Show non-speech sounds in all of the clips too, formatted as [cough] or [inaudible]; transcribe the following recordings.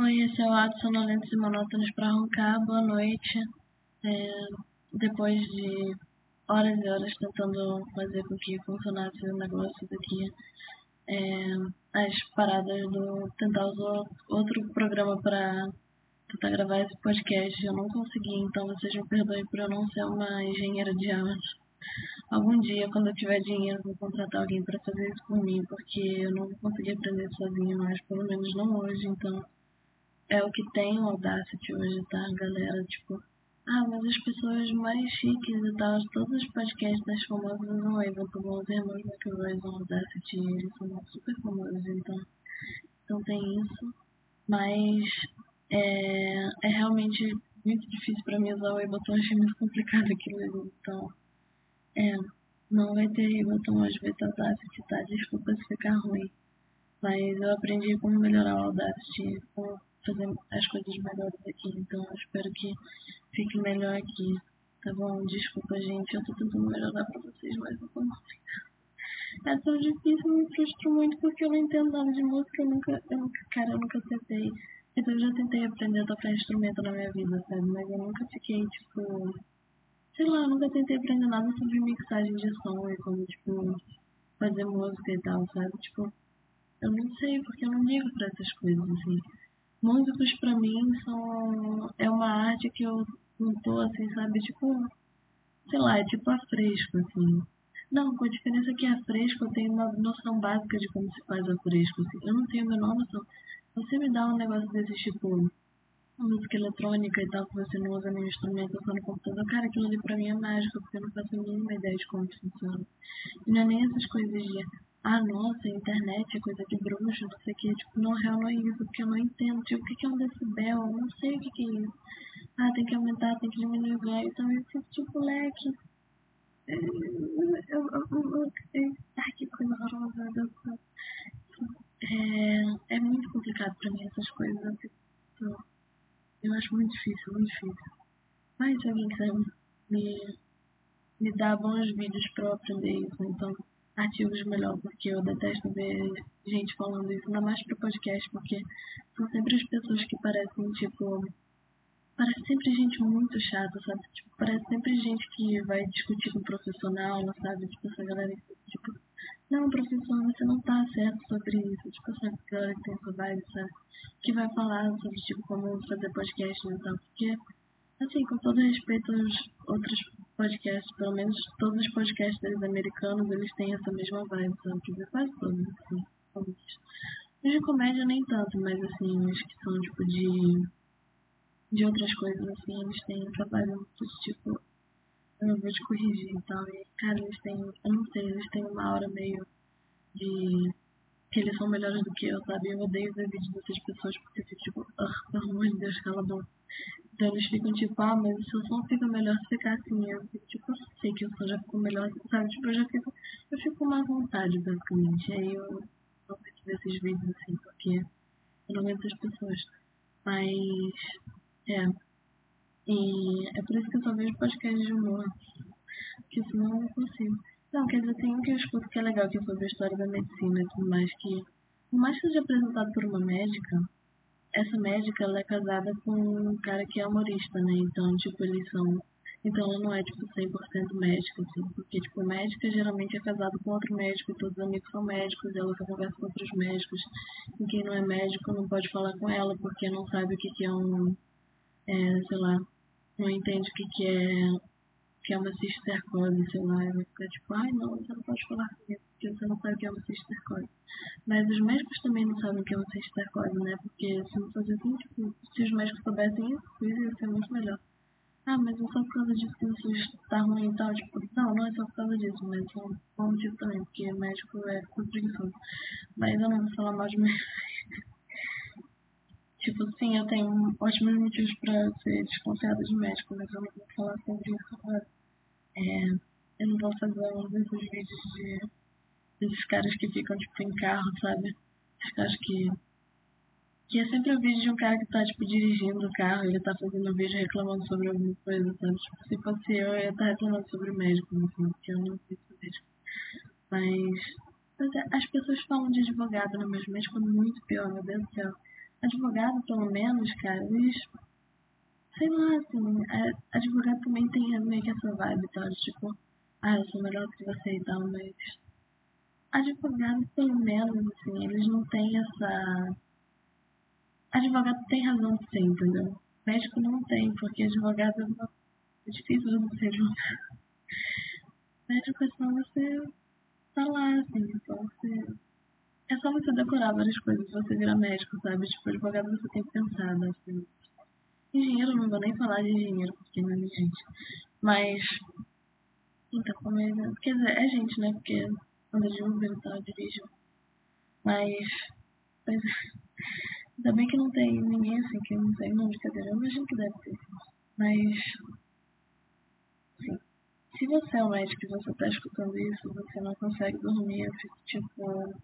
Oi, esse é o Atos Sonolentos e Monótonos para Roncar. Boa noite. É, depois de horas e horas tentando fazer com que funcionasse o negócio daqui, é, as paradas do tentar usar outro programa para tentar gravar esse podcast, eu não consegui, então vocês me perdoem por eu não ser uma engenheira de áudio. Algum dia, quando eu tiver dinheiro, vou contratar alguém para fazer isso por mim, porque eu não vou conseguir aprender sozinho, mas pelo menos não hoje, então é o que tem o Audacity hoje, tá, galera? Tipo, ah, mas as pessoas mais chiques e tal, todos os podcasts famosos usam o Ableton, os irmãos McElroy usam Audacity, eles são super famosos, então, então tem isso. Mas é, é realmente muito difícil para mim usar o Ableton, achei muito complicado aquilo, então, é, não vai ter Ableton vai ter Audacity, tá? Desculpa se ficar ruim. Mas eu aprendi como melhorar o Audacity, como fazer as coisas melhores aqui, então eu espero que fique melhor aqui, tá bom? Desculpa, gente, eu tô tentando melhorar pra vocês, mas não consigo. É tão difícil, me frustro muito porque eu não entendo nada de música, eu nunca, eu nunca, cara, eu nunca tentei. Então eu já tentei aprender a tocar instrumento na minha vida, sabe? Mas eu nunca fiquei, tipo, sei lá, eu nunca tentei aprender nada sobre mixagem de som e como, tipo, fazer música e tal, sabe? Tipo, eu não sei, porque eu não ligo pra essas coisas, assim músicos para mim são é uma arte que eu não tô assim, sabe, tipo, sei lá, é tipo a fresco, assim. Não, com a diferença que a fresco eu tenho uma noção básica de como se faz a fresco, assim. Eu não tenho a menor noção. Você me dá um negócio desse tipo música eletrônica e tal, que você não usa nenhum instrumento, só no computador, cara, aquilo ali pra mim é mágico, porque eu não faço a mínima ideia de como funciona. E não é nem essas coisas de ah, nossa, internet é coisa de bruxo, não sei o que, tipo, não, real não é isso, porque eu não entendo, tipo, o que é um decibel, eu não sei o que é isso. Ah, tem que aumentar, tem que diminuir o ganho, então eu fico tipo, leque. Ai, que coisa horrorosa, Deus do céu. É, é muito complicado pra mim essas coisas, eu, fico, eu acho muito difícil, muito difícil. Mas se alguém quiser me, me dar bons vídeos pra eu aprender isso, então artigos melhor, porque eu detesto ver gente falando isso, ainda mais pro podcast, porque são sempre as pessoas que parecem, tipo. Parece sempre gente muito chata, sabe? Tipo, parece sempre gente que vai discutir com o profissional, sabe? Tipo, essa galera que, tipo, não, professor, você não tá certo sobre isso. Tipo, essa galera que tem essa vibe, sabe? Que vai falar sobre, tipo, como fazer podcast e tal. Porque, assim, com todo respeito aos outros podcasts, pelo menos todos os podcasters americanos, eles têm essa mesma vibe, sabe? Quase todos, assim. Todos. Os de comédia nem tanto, mas assim, os que são tipo de. de outras coisas, assim, eles têm essa vibe muito tipo. Eu vou te corrigir e tal. E, cara, eles têm. Eu não sei, eles têm uma aura meio de. Que eles são melhores do que eu, sabe? Eu odeio ver vídeos dessas pessoas porque eu fico tipo, ah, pelo amor de Deus, cala a boca. Então eles ficam tipo, ah, mas o seu som fica melhor se ficar assim. Eu fico tipo, eu sei que o som já ficou melhor, sabe? Tipo, eu já fico, eu fico com má vontade, basicamente. Aí eu não sei ver esses vídeos assim, porque eu não aguento as pessoas. Mas, é. E é por isso que eu só vejo podcast de humor. Porque senão eu não consigo. Não, quer dizer, tem um que eu escuto que é legal, que é sobre a história da medicina e tudo mais, que, por mais que seja apresentado por uma médica, essa médica ela é casada com um cara que é humorista, né? Então, tipo, eles são. Então ela não é, tipo, 100% médica, assim. Porque, tipo, médica geralmente é casada com outro médico e todos os amigos são médicos e ela só conversa com outros médicos. E quem não é médico não pode falar com ela porque não sabe o que, que é um. É, sei lá. Não entende o que, que é que é uma cistercose, sei lá, vai ficar tipo, ai não, você não pode falar comigo, porque você não sabe o que é uma cistercose. Mas os médicos também não sabem o que é uma cistercose, né? Porque se não fosse assim, tipo, se os médicos soubessem isso, isso ia ser muito melhor. Ah, mas é só por causa disso que você está ruim e tal, tipo, não, não é só por causa disso, mas é um motivo também, porque médico é preguiçoso. Mas eu não vou falar mal de médico. [laughs] Tipo, sim, eu tenho ótimos motivos para ser desconfiada de médico, mas eu não vou falar sobre isso agora. É, eu não vou fazer um desses vídeos de desses caras que ficam tipo em carro, sabe? Esses caras que. Que é sempre o vídeo de um cara que tá, tipo, dirigindo o carro, ele tá fazendo um vídeo reclamando sobre alguma coisa, sabe? Tipo, se fosse eu, eu ia estar tá reclamando sobre o médico, assim, porque eu não sei sobre médico. Mas. É, as pessoas falam de advogado, né? Mas médico é muito pior, meu Deus do céu. Advogado, pelo menos, cara, eles. Sei lá, assim, a- advogado também tem meio que essa vibe, tá? De, Tipo, ah, eu sou melhor que você e tal, mas. Advogado, pelo menos, assim, eles não têm essa. Advogado tem razão de ser, entendeu? Médico não tem, porque advogado é difícil de você advogado. Médico é só você tá lá, assim, é só você. É só você decorar várias coisas, você virar médico, sabe? Tipo, advogado você tem que pensar, assim. Engenheiro, não vou nem falar de engenheiro, porque não é gente. Mas, então, como é, quer dizer, é gente, né? Porque anda de Uber e tal, dirige. Mas, pois é. Ainda bem que não tem ninguém assim, que não tem nome de cadeira. Eu imagino que deve ter. Mas, sim. Se você é um médico e você tá escutando isso, você não consegue dormir, eu fico tipo.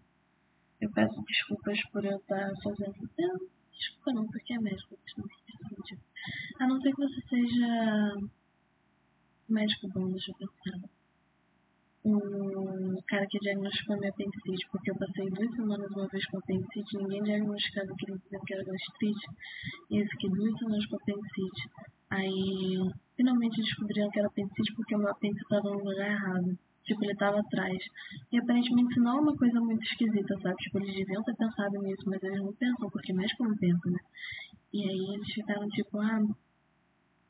Eu peço desculpas por eu estar fazendo. Eu, desculpa não, porque é médico, não faz sentido. A não ser que você seja médico bom, deixa eu pensar. Um cara que diagnosticou minha apendicite, porque eu passei duas semanas uma vez com apendicite, ninguém diagnosticava aquilo dizendo que era gastrite, e eu fiquei duas semanas com apendicite. Aí, finalmente descobriram que era apendicite porque o meu apêndice estava no lugar errado. Tipo, ele estava atrás. E aparentemente isso não é uma coisa muito esquisita, sabe? Tipo, eles deviam ter pensado nisso, mas eles não pensam, porque médico não pensa, né? E aí eles ficaram tipo, ah,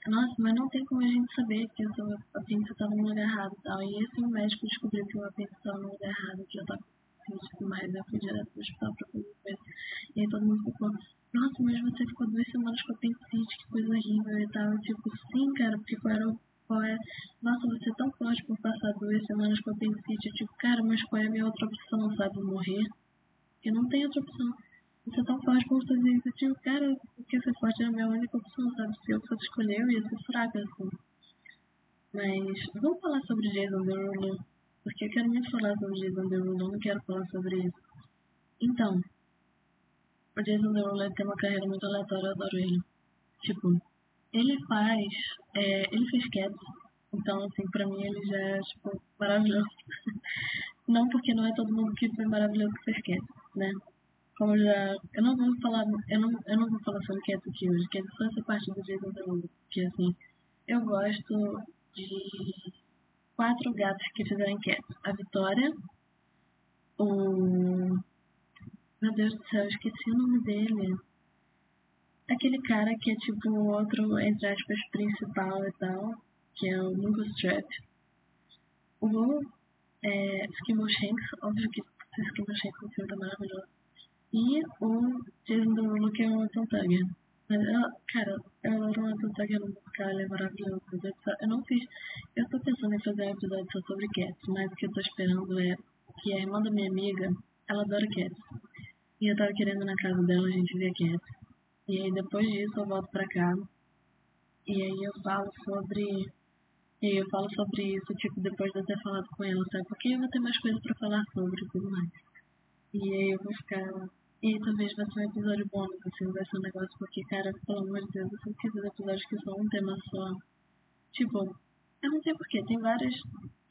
nossa, mas não tem como a gente saber que o seu apêndice estava no lugar errado e tal. E esse médico descobriu que o apêndice estava no lugar errado, que eu estava tudo mais. Eu fui direto pro hospital pra fazer coisa. E aí todo mundo ficou, nossa, mas você ficou duas semanas com apendicite, que coisa horrível e tal. Eu, tipo, sim, cara, porque qual era o. Qual é, nossa, você é tão forte por passar duas semanas com apendicite. Eu, tipo, cara, mas qual é a minha outra opção, sabe? Morrer? Porque não tem outra opção. Você é tão forte isso. Eu, tipo, cara, porque ser forte era a minha única opção, sabe? Se eu fosse escolher, eu ia ser fraca, assim. Mas vamos falar sobre Jason Derulo, porque eu quero muito falar sobre Jason Derulo, eu não quero falar sobre isso. Então, o Jason Derulo tem uma carreira muito aleatória, eu adoro ele. Tipo, ele faz, é, ele fez Cats, então assim, pra mim ele já é, tipo, maravilhoso. [laughs] não porque não é todo mundo que foi maravilhoso que fez Cats, né? Como já, eu não vou falar, eu não, eu não vou falar sobre Cats aqui hoje, Cats só essa parte do Jason Derulo, porque assim, eu gosto de quatro gatos que fizeram Cats. A Vitória, o... Meu Deus do céu, eu esqueci o nome dele. Aquele cara que é tipo o outro, entre aspas, principal e tal, que é o Mungo Strap. O é, Skimble Shanks, óbvio que Skimble Shanks no filme tá maravilhoso. E o Derulo, que é o Anton Tugger. Cara, eu adoro o Anton Tugger no ele é maravilhoso. Eu não fiz... Eu tô pensando em fazer um episódio só sobre Cats, mas o que eu tô esperando é que a irmã da minha amiga, ela adora Cats. E eu tava querendo na casa dela, a gente ver Cats. E aí depois disso eu volto pra cá. E aí eu falo sobre. E eu falo sobre isso, tipo, depois de eu ter falado com ela, sabe? Porque eu vou ter mais coisas pra falar sobre e tudo mais. E aí eu vou ficar. E talvez vai ser um episódio bônus, assim, vai ser um negócio, porque, cara, pelo amor de Deus, eu sempre quis ver episódios que são um tema só. Tipo, eu não sei porquê, tem várias.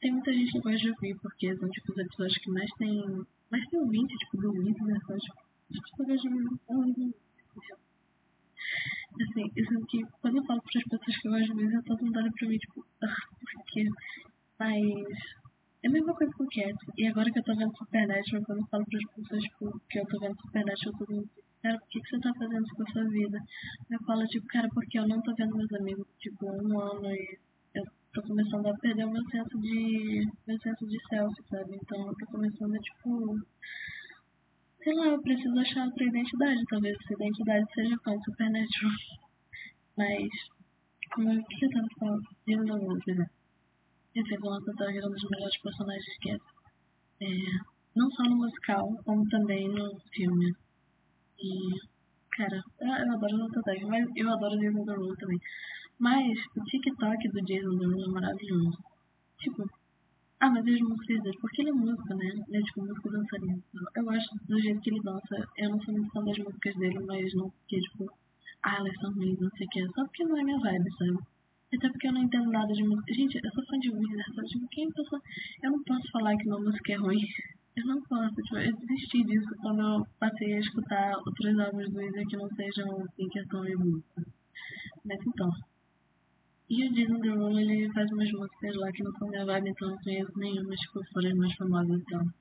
Tem muita gente que gosta de ouvir, porque são tipo os episódios que mais tem. Mais tem ouvinte, tipo, do Luiz, né? São tipo, tipo, eu gosto de. Assim, isso que quando eu falo para as pessoas que eu gosto de Luiz, todo mundo olha pra mim, tipo, ah, por quê? Mas é a mesma coisa com o Cat. E agora que eu tô vendo Supernatural, quando eu falo para as pessoas tipo, que eu tô vendo Supernatural, todo mundo diz, cara, por que, que você tá fazendo isso com a sua vida? Eu falo, tipo, cara, porque eu não tô vendo meus amigos, tipo, um ano e eu tô começando a perder o meu senso de. meu senso de self, sabe? Então eu tô começando a, tipo. Sei lá, eu preciso achar outra identidade, talvez essa identidade seja de Supernatural. [laughs] Mas, como o que eu tava falando? Eu não vou, por exemplo. Eu sei que o Lance Tugger é um dos melhores personagens que é. é. Não só no musical, como também no filme. E, cara, eu, eu adoro o Tugger, mas eu adoro o Jason Derulo também. Mas o TikTok do Jason Derulo é maravilhoso. Tipo, ah, mas e as músicas dele? Porque ele é músico, né? Ele é tipo músico dançarino. Eu gosto do jeito que ele dança. Eu não sou muito fã das músicas dele, mas não porque, tipo, ah, elas são ruins, não sei o que. Só porque não é minha vibe, sabe? Até porque eu não entendo nada de música. Gente, eu sou fã de Wizard, sabe? Tipo, quem pensa... Eu não posso falar que uma música é ruim. Eu não posso, tipo, eu desisti disso quando eu passei a escutar outros álbuns do Weezer que não sejam Pinkerton e Busta. Mas então. E o Jason Derulo, ele faz umas músicas lá que não são vibe, então não conheço nenhuma, tipo, foram as mais famosas então.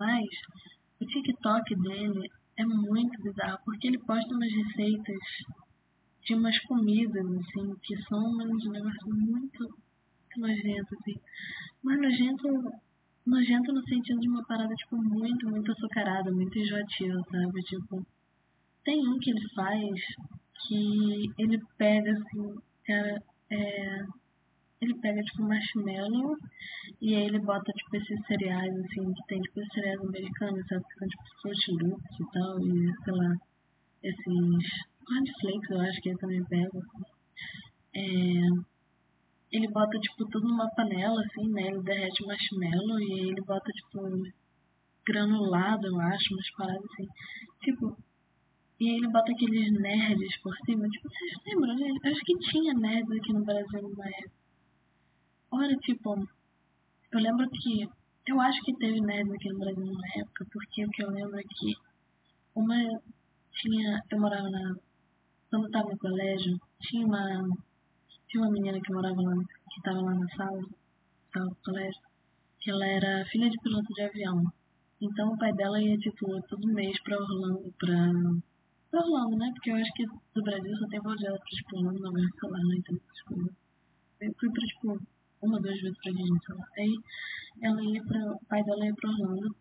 Mas o TikTok dele é muito bizarro, porque ele posta umas receitas de umas comidas, assim, que são uns negócios muito, nojentos, assim. Mas nojento, nojento no sentido de uma parada, tipo, muito, muito açucarada, muito enjoativa, sabe? Tipo, tem um que ele faz que ele pega, assim, cara, é, ele pega, tipo, marshmallow e aí ele bota, tipo, esses cereais, assim, que tem, tipo, cereais americanos, sabe? Que são, tipo, Fruit Loops e tal, e, sei lá, esses cornflakes, eu acho que ele também pega, assim. É, ele bota, tipo, tudo numa panela, assim, né? Ele derrete marshmallow e ele bota, tipo, granulado, eu acho, umas paradas assim. Tipo, e ele bota aqueles nerds por cima. Tipo, vocês lembram, né? Acho que tinha nerds aqui no Brasil numa época. Ora, tipo, eu lembro que. Eu acho que teve nerds aqui no Brasil numa época, porque o que eu lembro é que uma. Tinha. Eu morava na. Quando eu tava no colégio, tinha uma. Tinha uma menina que morava lá, que tava lá na sala, sala do colégio, que ela era filha de piloto de avião. Então o pai dela ia, tipo, todo mês pra Orlando. Pra Orlando, né? Porque eu acho que do Brasil só tem voo direto pra, tipo, Orlando, sei lá, não entendo. Eu fui pra, tipo, uma, duas vezes pra Disney, sei lá. Aí ela ia pra. O pai dela ia pra Orlando.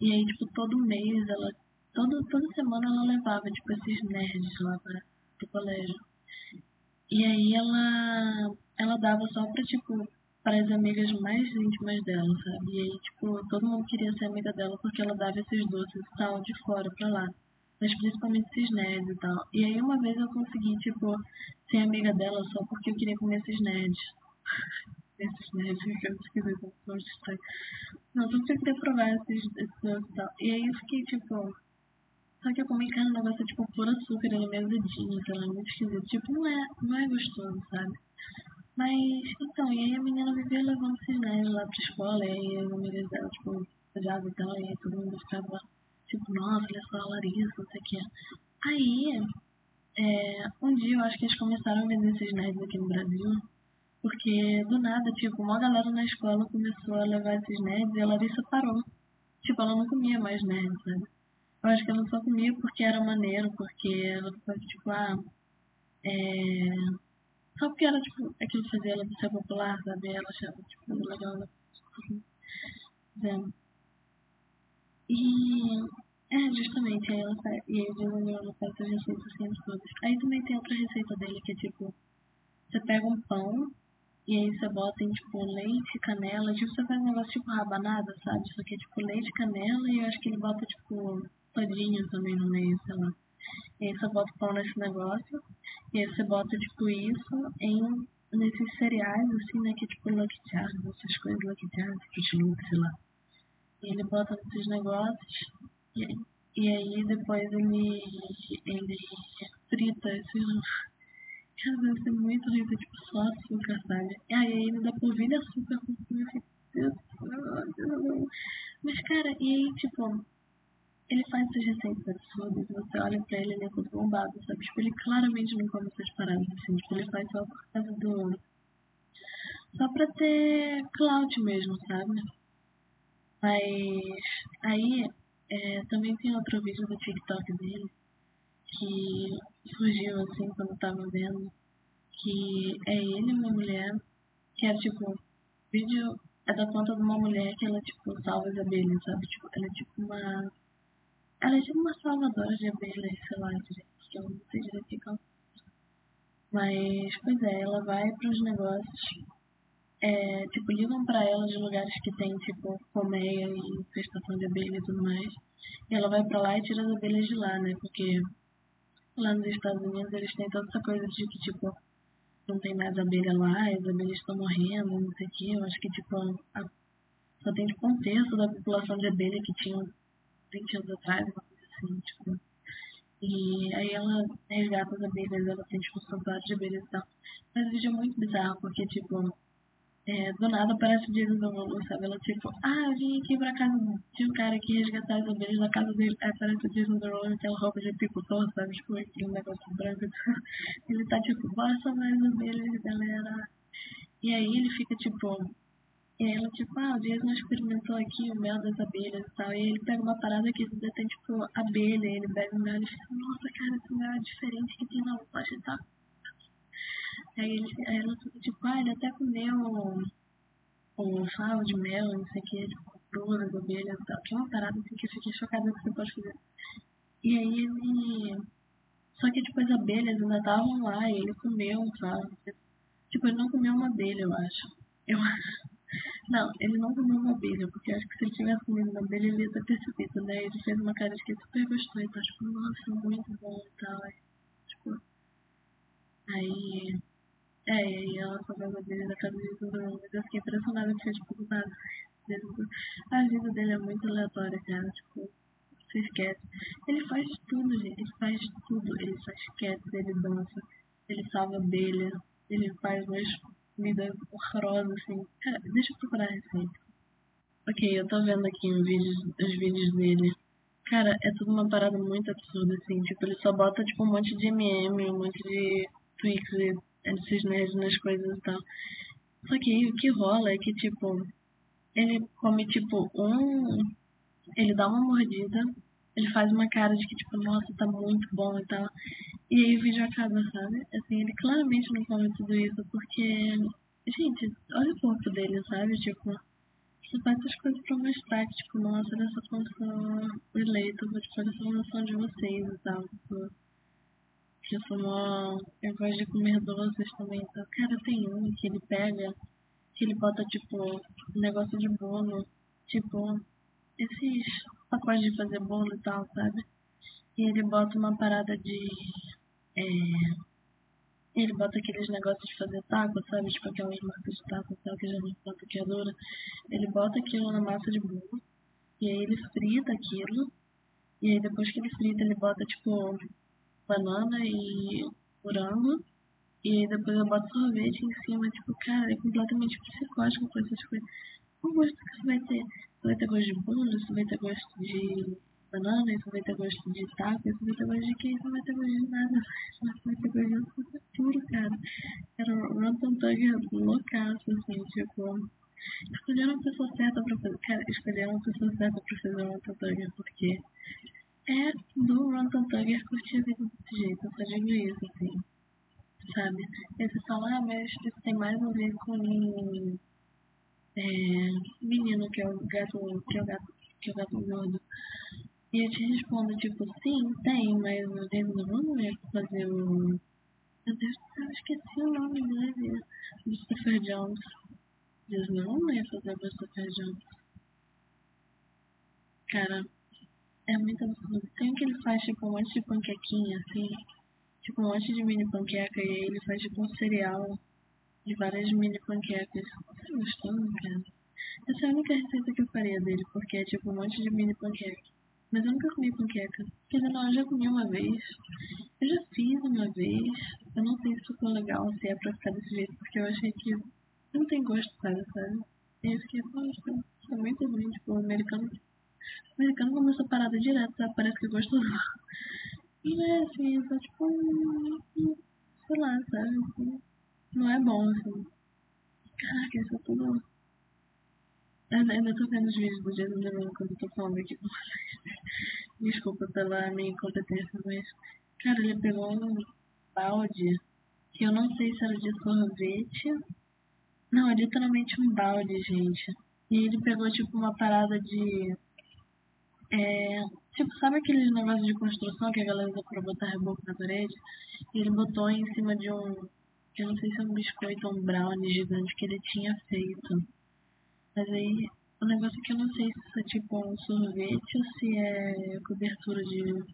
E aí, tipo, todo mês ela. Todo, toda semana ela levava, tipo, esses nerds lá pra, pro colégio. E aí ela. Ela dava só pra, tipo, para as amigas mais íntimas dela, sabe? E aí, tipo, todo mundo queria ser amiga dela porque ela dava esses doces e tal de fora pra lá. Mas principalmente esses nerds e tal. E aí uma vez eu consegui, tipo, ser amiga dela só porque eu queria comer esses nerds. [laughs] esses nerds que eu esquisito, tão estranho. Não, só porque eu queria provar esses, esses doces e tal. E aí eu fiquei, tipo. Só que eu comi, cara, um negócio tipo por açúcar, ele é meio azedinho, sei lá, muito esquisito. Tipo, não é, não é gostoso, sabe? Mas, então, e aí a menina vivia levando nerds lá pra escola, e aí as amigas dela, tipo, odiavam e tal, e aí todo mundo ficava, tipo, nossa, olha só a Larissa, não sei o que. Aí, é, um dia eu acho que eles começaram a vender esses nerds aqui no Brasil, porque do nada, tipo, uma galera na escola começou a levar esses nerds e a Larissa parou. Tipo, ela não comia mais nerds, sabe? Eu acho que ela só comia porque era maneiro, porque ela ficava tipo, ah, é. Só porque era, tipo, aquilo fazia ela ser popular, sabe? Ela achava, tipo, legal. Ela... É. E. É, justamente, aí ela faz. E aí o Jason ela faz essas receitas assim todas. Aí também tem outra receita dele que é tipo. Você pega um pão e aí você bota em, tipo, leite, canela. Tipo, você faz um negócio tipo rabanada, sabe? Só que é tipo leite, canela e eu acho que ele bota, tipo, todinho também no meio, sei lá. E aí você bota o pão nesse negócio. E aí você bota, tipo, isso em nesses cereais, assim, né? Que é tipo Lucky Charms, essas coisas, Lucky Charms, Fruit sei lá. E ele bota nesses negócios. E, e aí depois ele, ele frita esses Cara, deve ser muito ter tipo só açúcar, sabe? E aí ele dá polvilho açúcar com Deus Mas cara, e aí tipo, ele faz receitas absurdas, você olha pra ele, ele é todo bombado, sabe? Tipo, ele claramente não come essas paradas assim, tipo, ele faz só por causa do. Só pra ter clout mesmo, sabe? Mas aí é, também tem outro vídeo do TikTok dele que surgiu assim quando eu tava vendo, que é ele e uma mulher, que é tipo, vídeo é da conta de uma mulher que ela tipo salva as abelhas, sabe? Tipo, ela é tipo uma. Ela é tipo uma salvadora de abelhas, sei lá, que eu não sei direito o que ela Mas, pois é, ela vai pros negócios, é, tipo, ligam pra ela de lugares que tem, tipo, colmeia e infestação de abelha e tudo mais. E ela vai pra lá e tira as abelhas de lá, né? Porque lá nos Estados Unidos eles têm toda essa coisa de que, tipo, não tem mais abelha lá, as abelhas estão morrendo, não sei o que. Eu acho que, tipo, a, só tem, tipo, um terço da população de abelha que tinha 20 anos atrás, uma coisa assim, tipo. E aí ela resgata as abelhas, ela tipo, um santuário de abelhas e tal. Mas o vídeo é muito bizarro, porque, tipo, É, do nada aparece o Jason Derulo, sabe? Ela tipo, ah, vim aqui pra casa de um cara que resgatar as abelhas da casa dele. Aí aparece o Jason Derulo com aquela roupa de apicultor, sabe? Tipo, aquele negócio branco. [laughs] Ele tá tipo, bora salvar as abelhas, galera. E aí ele fica tipo, e aí ela, tipo, ah, o Jason experimentou aqui o mel das abelhas e tal. E ele pega uma parada que tem, tipo, abelha. Ele pega o mel e fica, nossa, cara, esse mel é diferente que tem na loja e tal. Aí, ele, aí ela tipo, ah, ele até comeu o favo de mel, não sei o que, tipo, comprou das abelhas e tal. Que é uma parada assim que eu fiquei chocada que você pode fazer. E aí ele... Só que, tipo, as abelhas ainda estavam lá e ele comeu um. Tipo, ele não comeu uma abelha, eu acho. Eu acho. Não, ele não comeu uma abelha, porque acho que se ele tivesse comido uma abelha, ele ia ter percebido, né? Ele fez uma cara de que super gostou e tá tipo, nossa, muito bom e tal. Aí, tipo, aí. É, e aí ela falou a abelha da casa de todo mundo. Eu fiquei impressionada que, tipo, do nada. A vida dele é muito aleatória, cara. Tipo, você esquece. Ele faz tudo, gente. Ele faz tudo. Ele faz cats, ele dança, ele salva abelha, ele faz umas comida horrorosa, assim. Cara, deixa eu procurar a receita. Ok, eu tô vendo aqui os vídeos, os vídeos dele. Cara, é tudo uma parada muito absurda, assim. Tipo, ele só bota, tipo, um monte de MM, um monte de Twix e esses nerds nas coisas e tal. Só que aí o que rola é que, tipo, ele come, tipo, um... Ele dá uma mordida, ele faz uma cara de que, tipo, nossa, tá muito bom e tal. E aí o vídeo acaba, sabe? Assim, ele claramente não come tudo isso, porque, gente, olha o corpo dele, sabe? Tipo, você faz essas coisas pra mostrar que, tipo, nossa, olha só como sou eleito, tipo, olha só noção de vocês e tal. Tipo, que eu sou mó... Eu gosto de comer doces também, então, cara, tem um que ele pega, que ele bota, tipo, um negócio de bolo, tipo, esses pacotes de fazer bolo e tal, sabe? E ele bota uma parada de é, ele bota aqueles negócios de fazer taco, sabe? Tipo aquelas marcas de taco tal, que já não tanto que adora. Ele bota aquilo na massa de bolo. E aí ele frita aquilo. E aí depois que ele frita, ele bota tipo banana e morango. E aí depois eu boto sorvete em cima. Tipo, cara, é completamente psicótico com essas coisas. O gosto que você vai ter? Você vai ter gosto de bolo, você vai ter gosto de banana, isso vai ter gosto de taco, isso vai ter gosto de queijo, não vai ter gosto de nada. Mas vai ter gosto de tudo, cara. Era um Ranton Tugger loucaço, assim, tipo. Escolheram a pessoa certa pra fazer. Cara, escolheram a pessoa certa pra fazer o Ranton Tugger, porque é do Ranton Tugger curtir a vida desse jeito, eu só digo isso, assim. Sabe? E você fala, ah, mas isso tem mais a ver com. É, menino que é o gato, que é o gato, que é o gato gordo. E eu te respondo, tipo, sim, tem, mas o David ia fazer o. Meu Deus do céu, esqueci o nome dele. Christopher Jones. Deus não ia fazer o Christopher Jones. Cara, é muito absurdo. Tem que ele faz, tipo, um monte de panquequinha, assim. Tipo, um monte de mini panqueca. E aí ele faz, tipo, um cereal de várias mini panquecas. Você gostou, cara? Essa é a única receita que eu faria dele, porque é, tipo, um monte de mini panqueca. Mas eu nunca comi panqueca. Quer dizer, não, eu já comi uma vez. Eu já fiz uma vez. Eu não sei se ficou legal, se é pra ficar desse jeito, porque eu achei que não tem gosto, sabe, sabe? E eu fiquei, poxa, é muito ruim, tipo, o americano. O americano come essa parada direto, sabe? Parece que gostou. E é assim, só tipo, sei lá, sabe? Assim, não é bom, assim. Caraca, isso é tudo eu ainda tô vendo os vídeos do Jason Derulo quando eu tô falando aqui com vocês. Desculpa pela minha incompetência, mas, cara, ele pegou um balde que eu não sei se era de sorvete. Não, é literalmente um balde, gente. E ele pegou, tipo, uma parada de. É, tipo, sabe aquele negócio de construção que a galera usa pra botar reboco na parede? E ele botou em cima de um. Eu não sei se é um biscoito ou um brownie gigante que ele tinha feito. Mas aí o negócio é que eu não sei se é tipo um sorvete ou se é cobertura de.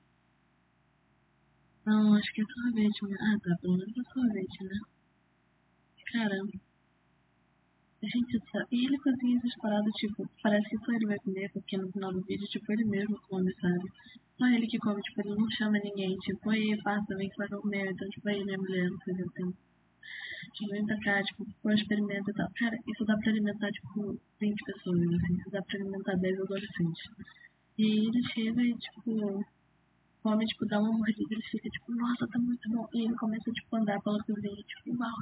Não, acho que é sorvete. Ah, tá, pelo menos é sorvete, né? Caramba. Gente. E ele cozinha essas paradas, tipo, parece que só ele vai comer, porque no final do vídeo, tipo, ele mesmo come, sabe? Só ele que come, tipo, ele não chama ninguém, tipo, aí, passa, vem que vai comer, então, tipo, aí minha mulher, não sei o que Tipo, vem cá, tipo, põe experimento e tal. Cara, isso dá pra alimentar, tipo, 20 pessoas, assim. Isso dá pra alimentar 10 adolescentes. E ele chega e, tipo, come, tipo, dá uma mordida ele fica, tipo, nossa, tá muito bom. E ele começa, tipo, a andar pela cozinha, tipo, uau.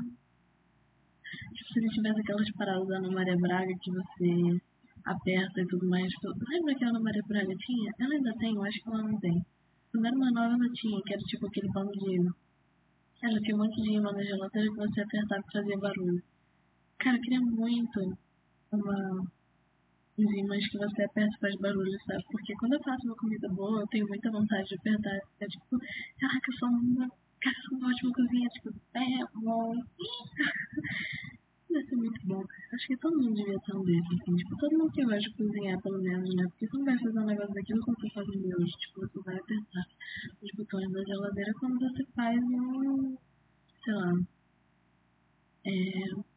Tipo, se ele tivesse aquelas paradas da Ana Maria Braga que você aperta e tudo mais. Tipo, lembra que a Ana Maria Braga tinha? Ela ainda tem, eu acho que ela não tem. Quando era uma nova, ela tinha, que era tipo aquele pano de ela tinha um monte de imã na geladeira que você apertava e fazia barulho. Cara, eu queria muito uma uns imãs que você aperta e faz barulho, sabe? Porque quando eu faço uma comida boa, eu tenho muita vontade de apertar. É tipo, caraca, eu sou uma, cara, eu sou uma ótima cozinha, tipo, é bom. Deve ser muito bom. Acho que todo mundo devia ter um desses, assim. Tipo, todo mundo que gosta de cozinhar, pelo menos, né? Porque você não vai fazer um negócio daquilo quando você faz miojo. Tipo, você vai apertar os botões da geladeira quando você faz um... Sei lá... É...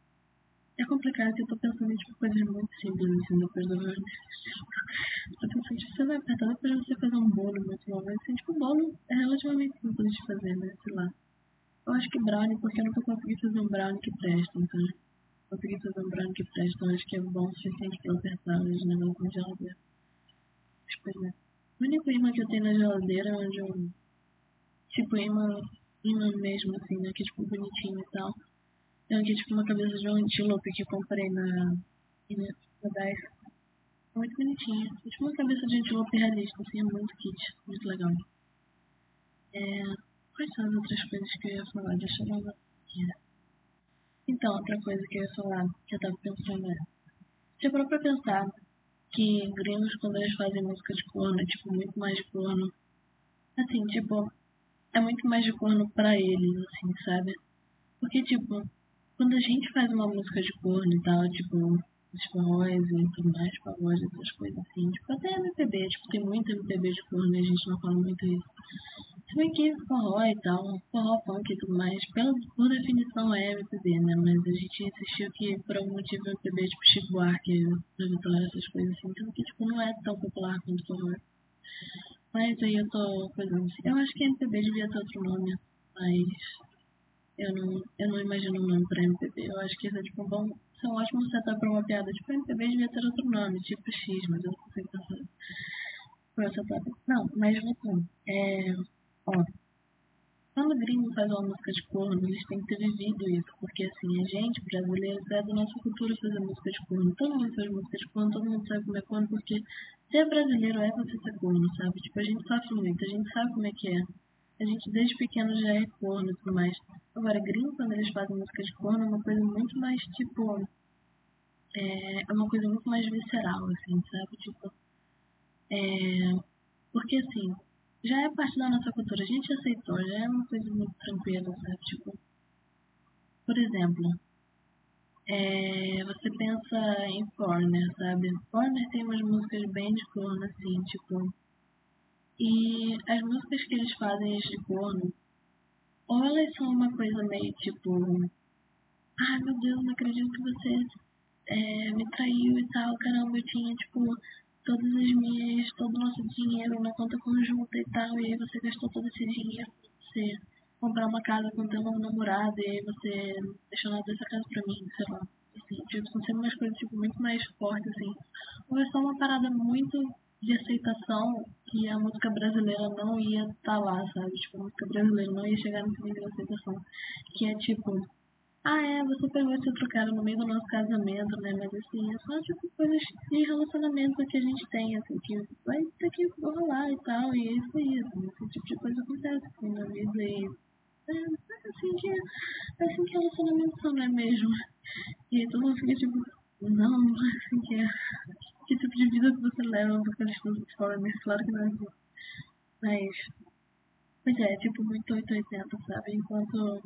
É complicado que eu tô pensando em, tipo, coisas muito simples, assim, depois do... [laughs] tô pensando, tipo, você vai apertar depois de você fazer um bolo muito bom. Mas, assim, tipo, bolo é relativamente simples de fazer, né? Sei lá. Eu acho que brownie, porque eu nunca consegui fazer um brownie que presta, então consegui fazer um branco então acho que é bom o suficiente pra eu apertar os negócios na geladeira. Mas, pois é. O único imã que eu tenho na geladeira é onde eu. Tipo, imã, imã mesmo, assim, né? Que é tipo bonitinho e tal. Tem aqui, tipo, uma cabeça de um antílope que eu comprei na. na DAIS. É muito bonitinha. É tipo uma cabeça de antílope realista, assim, é muito kit. Muito legal. É... Quais são as outras coisas que eu ia falar? Deixa eu uma. Então, outra coisa que eu ia falar, que eu tava pensando é. Você parou pra pensar que gringos, quando eles fazem música de corno, é tipo muito mais de corno. Assim, tipo, é muito mais de corno pra eles, assim, sabe? Porque, tipo, quando a gente faz uma música de corno e tal, tipo, os forróis e tudo mais, pagode, essas coisas assim, tipo, até MPB, tipo, tem muito MPB de corno e a gente não fala muito isso. Bem que forró e tal, forró punk e tudo mais, pela, por definição é MPB, né? Mas a gente insistiu que por algum motivo MPB, tipo Chico Buarque, pra Vitória, essas coisas assim, então que tipo, não é tão popular quanto forró. Mas aí eu tô coisando assim. Eu acho que MPB devia ter outro nome, mas eu não, eu não imagino um nome pra MPB. Eu acho que isso é tipo bom. Isso é um ótimo setup pra uma piada. Tipo, MPB devia ter outro nome, tipo X, mas eu não consigo pensar por essa setup. Não, mas voltando. É Ó, quando o gringo faz uma música de corno, eles têm que ter vivido isso, porque assim, a gente, brasileiro, é da nossa cultura fazer música de corno. Todo mundo faz música de corno, todo mundo sabe como é corno, porque ser brasileiro é você ser corno, sabe? Tipo, a gente sofre muito, a gente sabe como é que é. A gente desde pequeno já é corno e tudo mais. Agora, gringo, quando eles fazem música de corno, é uma coisa muito mais, tipo. É, é uma coisa muito mais visceral, assim, sabe? Tipo. É, porque assim, já é parte da nossa cultura, a gente aceitou, já é uma coisa muito tranquila, sabe? Tipo, por exemplo, é, você pensa em Corner, sabe? Corner tem umas músicas bem de corno, assim, tipo. E as músicas que eles fazem de corno, ou elas são uma coisa meio tipo. Ai meu Deus, não acredito que você é, me traiu e tal, caramba, eu tinha, tipo, todas as minhas, todo o nosso dinheiro na conta conjunta e tal, e aí você gastou todo esse dinheiro você comprar uma casa com teu novo namorado, e aí você deixou nada dessa casa pra mim, sei lá. Assim, tipo, são sempre umas coisas tipo, muito mais fortes, assim. Ou é só uma parada muito de aceitação que a música brasileira não ia estar tá lá, sabe? Tipo, a música brasileira não ia chegar nesse nível de aceitação. Que é tipo, ah, é, você pegou esse outro cara no meio do nosso casamento, né? Mas assim, é só tipo coisas de relacionamento que a gente tem, assim, que vai ter que rolar e tal, e é isso aí, assim, esse tipo de coisa acontece assim, na vida e é, assim que é assim que relacionamento são, não é mesmo? E aí todo mundo fica tipo, não, não é assim que é. Que tipo de vida que você leva porque as coisas falam isso? Claro que não é assim. Mas, pois é, tipo, muito 880, sabe? Enquanto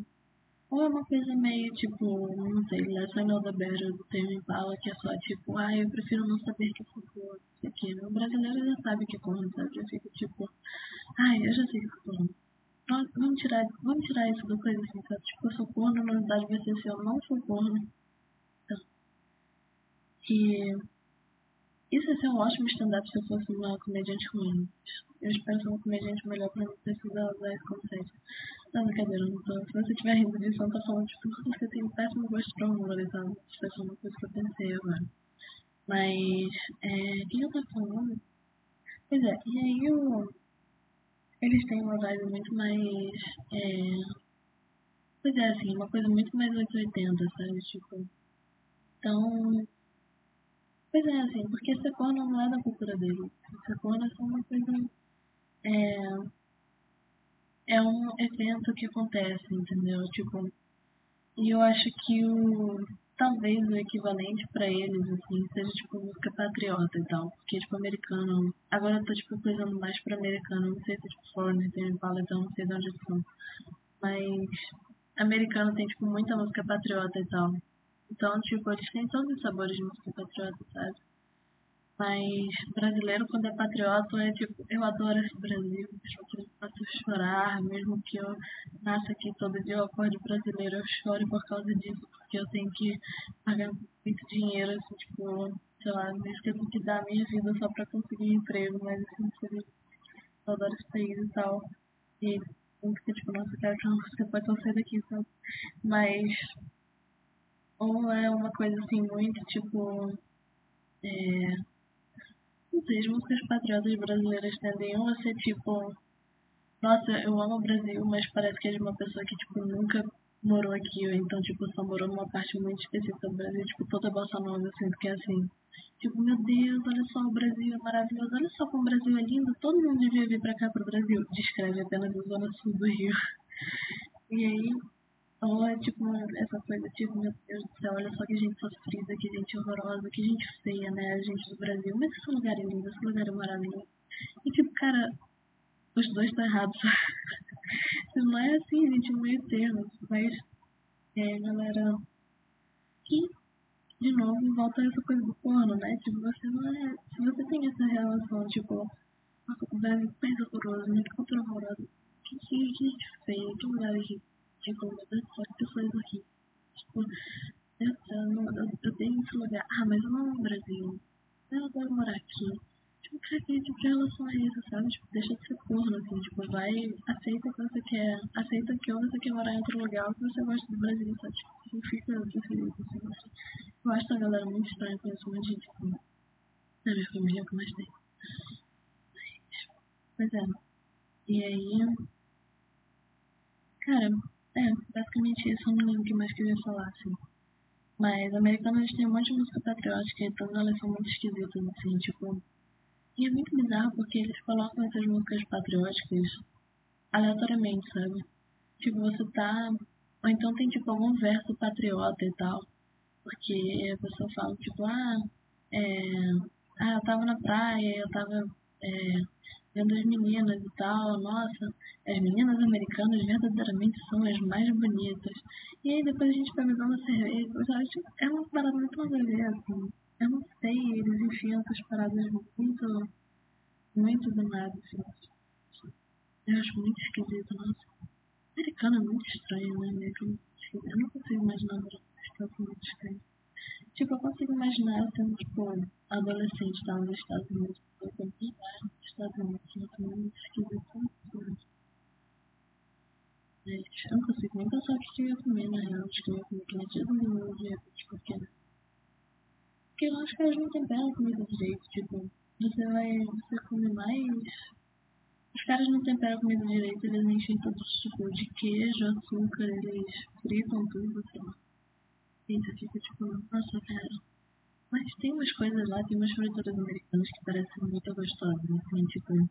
ou é uma coisa meio tipo, não sei, Less I Know The Better do Tame Impala, que é só tipo, ah, eu prefiro não saber que corno, isso aqui. O brasileiro já sabe que é corno, sabe? Eu fico tipo, ai, eu já sei que sou corno. Vamos tirar, vamos tirar isso do coisa assim, sabe? Tipo, eu sou corno, na verdade vai ser se eu não sou corno. Então, e isso ia ser um ótimo stand-up se eu fosse uma comediante ruim. Eu espero ser uma comediante melhor pra não precisar usar esse conceito. Não, brincadeira, não tô. Se você estiver rindo disso, eu não tô falando, tipo, você tem péssimo gosto pra humor e tal. Isso foi só uma coisa que eu pensei agora. Mas, é, o que eu tava falando? Pois é, e aí o, eles têm uma vibe muito mais, é, pois é, assim, uma coisa muito mais 880, sabe? Tipo, então, pois é, assim, porque ser corno não é da cultura deles. Ser corno é só uma coisa, é, é um evento que acontece, entendeu? Tipo, e eu acho que o talvez o equivalente pra eles assim seja tipo música patriota e tal, porque tipo americano, agora eu tô tipo coisando mais pra americano, não sei se tipo Foreigner tem então não sei de onde eles são. Mas americano tem tipo muita música patriota e tal. Então, tipo, eles têm todos os sabores de música patriota, sabe? Mas brasileiro, quando é patriota, é tipo, eu adoro esse Brasil, mesmo que eu faça chorar, mesmo que eu nasça aqui todo dia, eu acorde brasileiro, eu chore por causa disso, porque eu tenho que pagar muito dinheiro, assim, tipo, sei lá, mesmo que eu tenho que dar a minha vida só pra conseguir emprego, mas assim, eu adoro esse país e tal. E música, tipo, nossa, quero que a música pode só sair daqui, sabe? Mas, ou é uma coisa assim, muito, tipo, é as músicas patriotas brasileiras tendem a ser tipo. Nossa, eu amo o Brasil, mas parece que é de uma pessoa que, tipo, nunca morou aqui, ou então, tipo, só morou numa parte muito específica do Brasil, tipo, toda bossa nova, eu sinto que é assim. Tipo, meu Deus, olha só, o Brasil é maravilhoso, olha só como o Brasil é lindo, todo mundo devia vir pra cá pro Brasil. Descreve apenas a zona sul do Rio. E aí, é tipo essa coisa, tipo, meu Deus do céu, olha só que gente sofrida, que gente horrorosa, que gente feia, né? A gente do Brasil. Mas esse lugar é lindo, esse lugar é maravilhoso. E tipo, cara, os dois estão errados. [laughs] não é assim, gente, meio termo. Mas, é, galera. E, de novo, volta essa coisa do porno, né? Tipo, você não é. Se você tem essa relação, tipo, nossa, o Brasil é horroroso? Que cultura. Que, que, que feia, que lugar horrível tipo, Deus do céu, que pessoas. Tipo, Deus, eu, não, eu, eu tenho esse lugar. Ah, mas eu não amo o Brasil. Eu adoro morar aqui. Tipo, cara, tipo, em relação a isso, sabe? Tipo, deixa de ser porno, assim, tipo, vai, aceita que você quer, aceita que ou você quer morar em outro lugar ou que você gosta do Brasil, sabe? Tipo, não fica preferido, assim, assim. Eu acho a galera muito estranha, conheço muita gente assim, na minha família que mais tem. Pois é. E aí, cara, é, basicamente isso, eu não lembro o que mais queria falar, assim. Mas americanos têm um monte de música patriótica e todas elas são muito esquisitas, assim, tipo. E é muito bizarro porque eles colocam essas músicas patrióticas aleatoriamente, sabe? Tipo, você tá. Ou então tem tipo algum verso patriota e tal. Porque a pessoa fala, tipo, ah, é. Ah, eu tava na praia, eu tava. É, vendo as meninas e tal, nossa, as meninas americanas verdadeiramente são as mais bonitas. E aí depois a gente vai beber uma cerveja, acho, é uma parada muito nada a ver, assim. Eu não sei, eles enfiam essas paradas muito, muito do nada, assim. Eu acho muito esquisito, nossa. Americano é muito estranho, né? Meio que Eu não consigo imaginar uma situação muito estranha. Tipo, eu consigo imaginar sendo, tipo, adolescente, tá, nos Estados Unidos. Eu também tô muito esquisito, absurdo. Mas eu não consigo nem pensar o que eu ia comer, na real. Acho que eu ia comer que nem dia do meu dia, tipo, porque... Porque eu acho que eles não temperam a comida direito, tipo, você vai, você come mais... Os caras não temperam a comida direito, eles enchem tudo, tipo, de queijo, açúcar, eles fritam tudo, sei lá. E você fica tipo, nossa, cara. Mas tem umas coisas lá, tem umas frituras americanas que parecem muito gostosas, assim, tipo,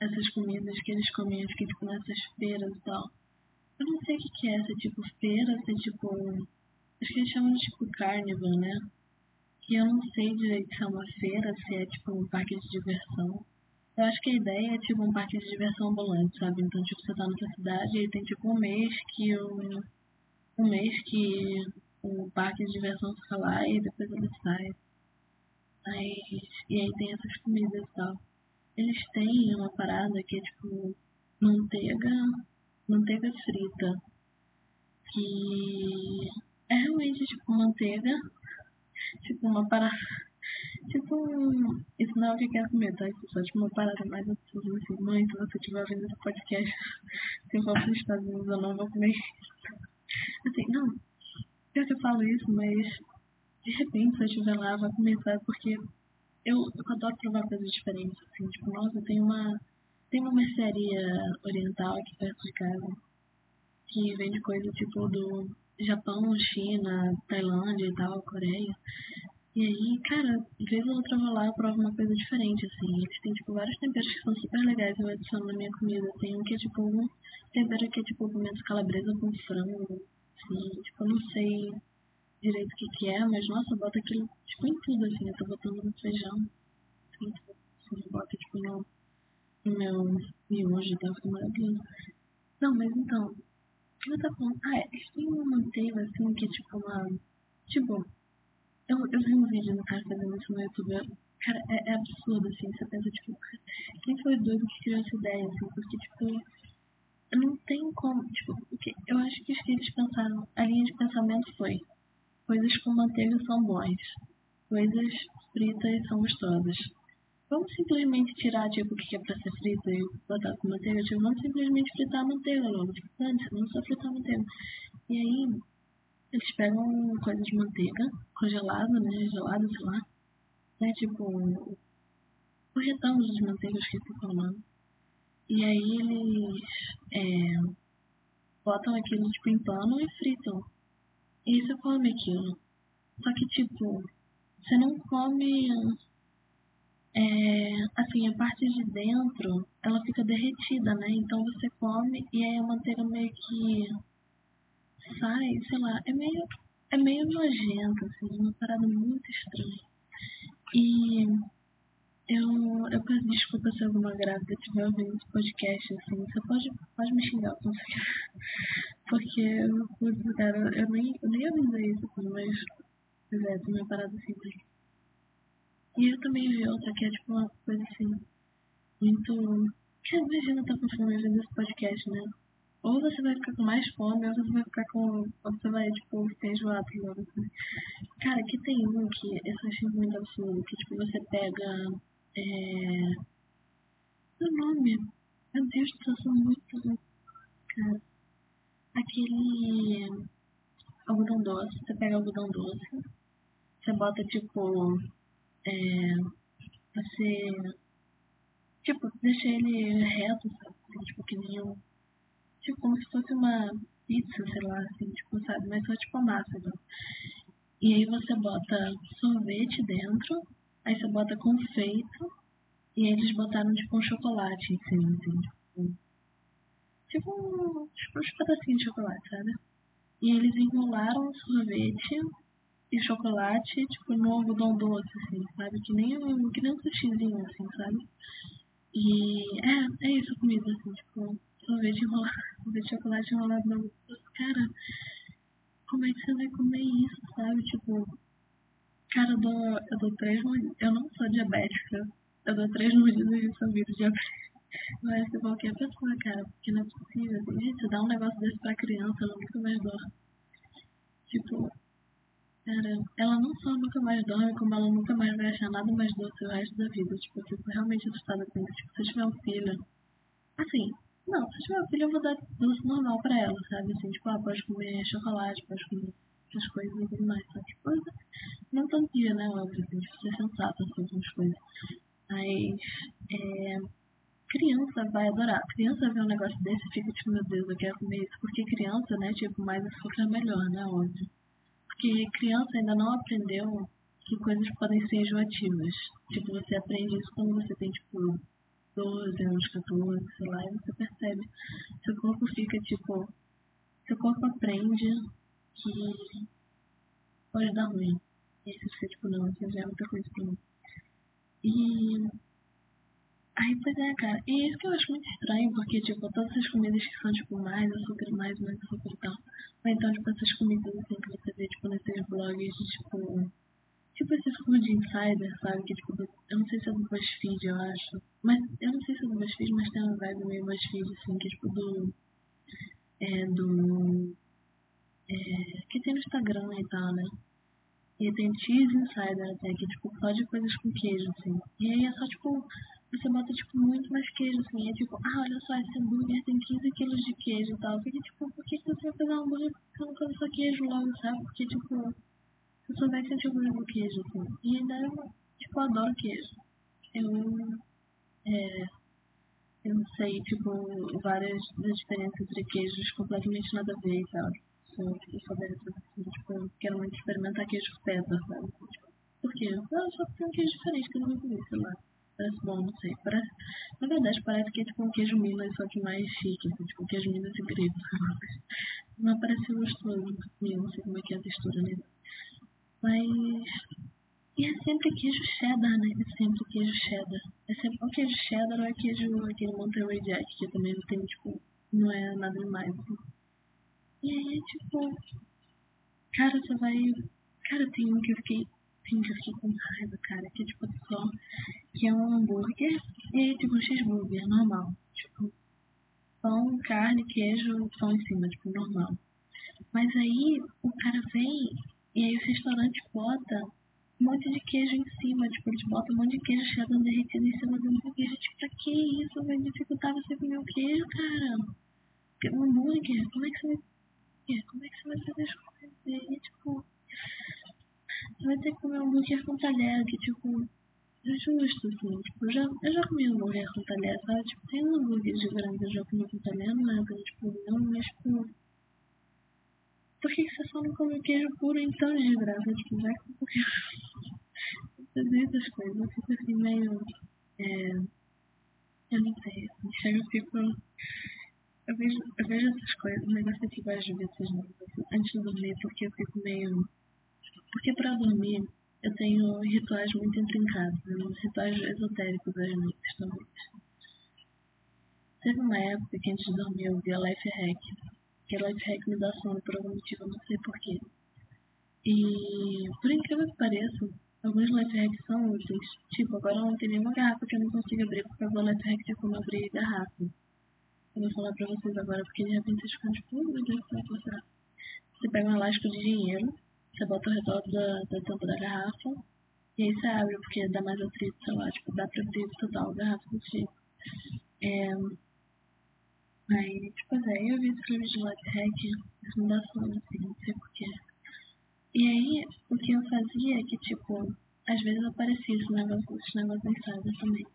essas comidas que eles comem, acho que tipo nessas feiras e tal. Eu não sei o que, que é, se é tipo feira, se é tipo. Acho que eles chamam de tipo carnival, né? Que eu não sei direito se é uma feira, se é tipo um parque de diversão. Eu acho que a ideia é tipo um parque de diversão ambulante, sabe? Então, tipo, você tá na sua cidade e tem tipo um mês que o. Um mês que o parque de diversão fica lá e depois ele sai. Mas, e aí tem essas comidas e tal. Eles têm uma parada que é tipo manteiga, manteiga frita. Que é realmente tipo manteiga, tipo uma parada. Tipo, isso não é o que quer comer, tá? Isso é só tipo uma parada mais absurda, assim. Mãe, se você estiver ouvindo esse podcast, [laughs] se eu for para os Estados Unidos, eu não vou comer Assim, não, pior que eu falo isso, mas de repente, se eu estiver lá, vai começar, porque eu, eu adoro provar coisas diferentes, assim, tipo, nossa, tem uma, tem uma mercearia oriental aqui perto de casa, que vende coisa tipo do Japão, China, Tailândia e tal, Coreia. E aí, cara, vez ou outra eu vou lá e provo uma coisa diferente, assim. Eles têm, tipo, vários temperos que são super legais eu adiciono na minha comida. Tem um que é, tipo, um tempero que é, tipo, pimenta calabresa com frango, assim. Tipo, eu não sei direito o que que é, mas, nossa, bota aquilo, tipo, em tudo, assim. Eu tô botando no feijão, assim, assim bota, tipo, no, no meu miojo e tal, fica maravilhoso. Não, mas então, eu tava falando, ah, é, têm uma manteiga, assim, que é, tipo, uma, tipo, eu, eu vi um vídeo no cara fazendo isso no YouTube. Cara, é, é absurdo, assim. Você pensa, tipo, [laughs] quem foi o doido que criou essa ideia, assim? Porque, tipo, não tem como. Tipo, eu acho que os que eles pensaram, a linha de pensamento foi: coisas com manteiga são bons, coisas fritas são gostosas. Vamos simplesmente tirar, tipo, o que é pra ser frito e botar com manteiga? Tipo, vamos simplesmente fritar a manteiga logo. Tipo, antes, não só fritar a manteiga. E aí, eles pegam coisa de manteiga congelada, né? Gelada, sei lá. Né? Tipo, o retângulo de manteiga, esqueci qual nome. E aí eles é, botam aquilo tipo em pano e fritam. E você come aquilo. Só que tipo, você não come. É, assim, a parte de dentro ela fica derretida, né? Então você come e aí a manteiga meio que sai, sei lá, é meio, é meio nojento, assim, uma parada muito estranha. E eu, eu peço desculpa se alguma grávida estiver ouvindo esse podcast, assim, você pode, pode me xingar você Porque, putz, cara, eu nem, eu nem avisei isso, assim, mas, pois é, tem uma parada assim. E eu também vi outra que é, tipo, uma coisa assim, muito... Que imagina tá com fome ouvindo esse podcast, né? Ou você vai ficar com mais fome, ou você vai ficar com. Ou você vai, tipo, ficar enjoado assim. Cara, aqui tem um que eu achei muito absurdo, que tipo, você pega. É. O nome. Meu Deus céu, são muito. Cara. Aquele. Algodão doce. Você pega algodão doce. Você bota tipo. É. Você. Tipo, deixa ele reto, sabe? Assim, tipo, que nem um tipo como se fosse uma pizza, sei lá, assim, tipo, sabe? Mas só tipo a massa, né? E aí você bota sorvete dentro, aí você bota confeito, e eles botaram tipo um chocolate em cima, assim, tipo. Tipo um, tipo uns pedacinhos de chocolate, sabe? E eles enrolaram o sorvete e chocolate, tipo, no algodão doce, assim, sabe? Que nem, que nem um sushizinho, assim, sabe? E é, é isso a comida, assim, tipo, sorvete enrolado, [laughs] sorvete de chocolate enrolado no Cara, como é que você vai comer isso, sabe? Tipo, cara, eu dou, eu dou três Eu não sou diabética. Eu dou três mordidas e sou vírus diabética. Mas que qualquer pessoa, cara, porque não é possível. Assim, gente, dá um negócio desse pra criança, ela nunca mais dorme. Tipo, cara, ela não só nunca mais dorme, como ela nunca mais vai achar nada mais doce o resto da vida. Tipo, eu fico realmente assustada com isso. Tipo, se eu tiver um filho. Assim, não, se tiver filho, eu vou dar doce normal pra ela, sabe? Assim, tipo, ah, pode comer chocolate, pode comer essas coisas e tudo mais, sabe? Tipo, dia, né? Tem que ser sensato, assim, essas coisas. Mas, é, criança vai adorar. Criança vê um negócio desse e fica tipo, meu Deus, eu quero comer isso. Porque criança, né, tipo, mais açúcar é melhor, né, óbvio. Porque criança ainda não aprendeu que coisas podem ser enjoativas. Tipo, você aprende isso quando você tem, tipo, 12 anos, 14, sei lá, e você percebe. Seu corpo fica tipo. Seu corpo aprende que pode dar ruim. Fica tipo, não, isso já é muita coisa pra mim. E. Aí, pois é, cara. E isso que eu acho muito estranho, porque, tipo, todas essas comidas que são, tipo, mais açúcar, mais, mais açúcar e tal. Ou então, tipo, essas comidas, assim, que você vê, tipo, nesses blogs, tipo Tipo esses food insider, sabe? Que tipo, eu não sei se é do BuzzFeed, eu acho. Mas eu não sei se é do BuzzFeed, mas tem uma vibe meio BuzzFeed, assim, que é tipo do. É do. É, que tem no Instagram e tal, né? E tem cheese insider até, que é tipo só de coisas com queijo, assim. E aí é só tipo, você bota tipo muito mais queijo, assim. É tipo, ah, olha só, esse hambúrguer tem 15 quilos de queijo e tal. Porque tipo, por que você vai fazer um hambúrguer come só queijo logo, sabe? Porque tipo, eu só vai sentir o do queijo, assim. E ainda, tipo, eu adoro queijo. Eu, é, eu sei, tipo, várias das diferenças entre queijos completamente nada a ver e tal. Eu, eu sou assim, tipo, eu quero muito experimentar queijo feta, sabe? Por quê? Ah, só porque é um queijo diferente que eu não comi, sei lá. Parece bom, não sei. Parece, na verdade, parece que é tipo um queijo Minas, só que mais chique, assim, tipo um queijo Minas e grego. Não parece gostoso, eu não sei como é que é a textura nele. Mas. E é sempre queijo cheddar, né? É sempre queijo cheddar. É sempre ou queijo cheddar ou é queijo aquele Monterey Jack, que também não tem, tipo, não é nada demais. Assim. E aí, tipo. Cara, você vai. Cara, tem um que eu fiquei. Tem um que eu fiquei com raiva, cara, que é tipo só. Que é um hambúrguer e tipo, um cheeseburger normal. Tipo, pão, carne, queijo, pão em cima, tipo, normal. Mas aí o cara vem e aí o restaurante bota um monte de queijo em cima, tipo, eles botam um monte de queijo cheddar derretido em cima do hambúrguer. Tipo, pra que isso? Vai dificultar você comer o queijo, cara? Um hambúrguer? Como é que você vai... Como é que você vai fazer? E tipo... Vai ter que comer um hambúrguer com talher, que, tipo... É justo, assim. Tipo, eu já, eu já comi hambúrguer com talher, sabe? Tipo, tem um hambúrguer de grande eu já comi com talher, não é tipo, não, mas, tipo por que você só não come queijo puro então, de graça? Tipo, vai com queijo. Fazer essas coisas, eu fico assim meio. É, eu não sei, chega, eu fico. Eu vejo, eu vejo essas coisas, o negócio é que vai vezes antes de dormir, porque eu fico meio. Porque pra dormir eu tenho rituais muito intrincados, né? rituais esotéricos às noites também. Teve uma época que antes de dormir eu via Life Hack que a life hack me dá sono por algum motivo, eu não sei porquê. E, por incrível que pareça, alguns life hacks são úteis. Tipo, agora não tem nenhuma garrafa que eu não consigo abrir por causa do life hack de como abrir garrafa. Eu vou falar pra vocês agora, porque de repente vocês ficam tipo, meu Deus, como é que será? Você pega um elástico de dinheiro, você bota ao redor da, da tampa da garrafa, e aí você abre, porque dá mais atrito, sei lá, tipo, dá pra abrir total a garrafa do tipo. É, mas, pois é, eu vi esse filme de life hack, isso me dá sono, assim, não sei porquê. E aí, o que eu fazia é que, tipo, às vezes aparecia esse negócio, esse negócio insider também.